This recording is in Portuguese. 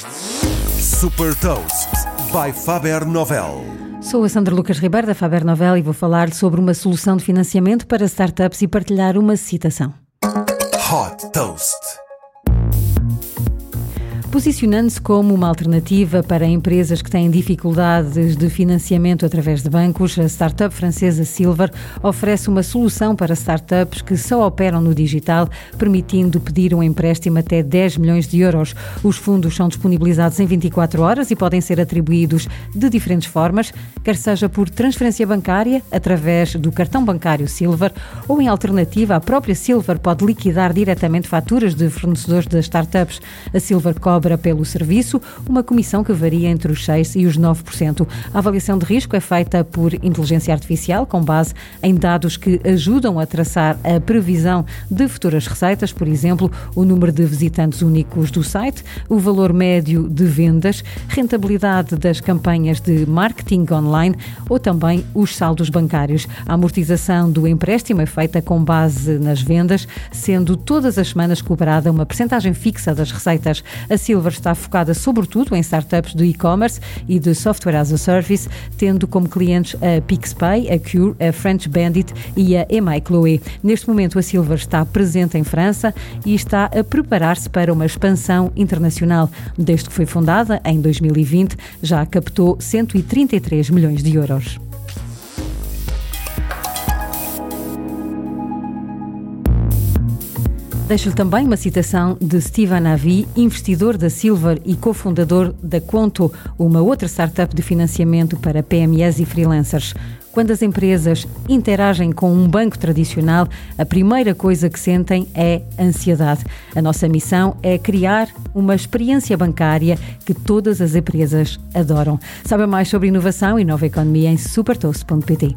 Super Toast by Faber Novel. Sou a Sandra Lucas Ribeiro da Faber Novel e vou falar sobre uma solução de financiamento para startups e partilhar uma citação. Hot Toast. Posicionando-se como uma alternativa para empresas que têm dificuldades de financiamento através de bancos, a startup francesa Silver oferece uma solução para startups que só operam no digital, permitindo pedir um empréstimo até 10 milhões de euros. Os fundos são disponibilizados em 24 horas e podem ser atribuídos de diferentes formas, quer seja por transferência bancária, através do cartão bancário Silver, ou em alternativa, a própria Silver pode liquidar diretamente faturas de fornecedores das startups. A Silver cobra cobra pelo serviço uma comissão que varia entre os 6% e os 9%. A avaliação de risco é feita por inteligência artificial, com base em dados que ajudam a traçar a previsão de futuras receitas, por exemplo, o número de visitantes únicos do site, o valor médio de vendas, rentabilidade das campanhas de marketing online ou também os saldos bancários. A amortização do empréstimo é feita com base nas vendas, sendo todas as semanas cobrada uma percentagem fixa das receitas. Assim, Silver está focada sobretudo em startups do e-commerce e de software as a service, tendo como clientes a PixPay, a Cure, a French Bandit e a Emai Chloé. Neste momento, a Silver está presente em França e está a preparar-se para uma expansão internacional. Desde que foi fundada, em 2020, já captou 133 milhões de euros. Deixo-lhe também uma citação de Steven Avi, investidor da Silver e cofundador da Conto, uma outra startup de financiamento para PMEs e freelancers. Quando as empresas interagem com um banco tradicional, a primeira coisa que sentem é ansiedade. A nossa missão é criar uma experiência bancária que todas as empresas adoram. Saiba mais sobre inovação e nova economia em supertoast.pt.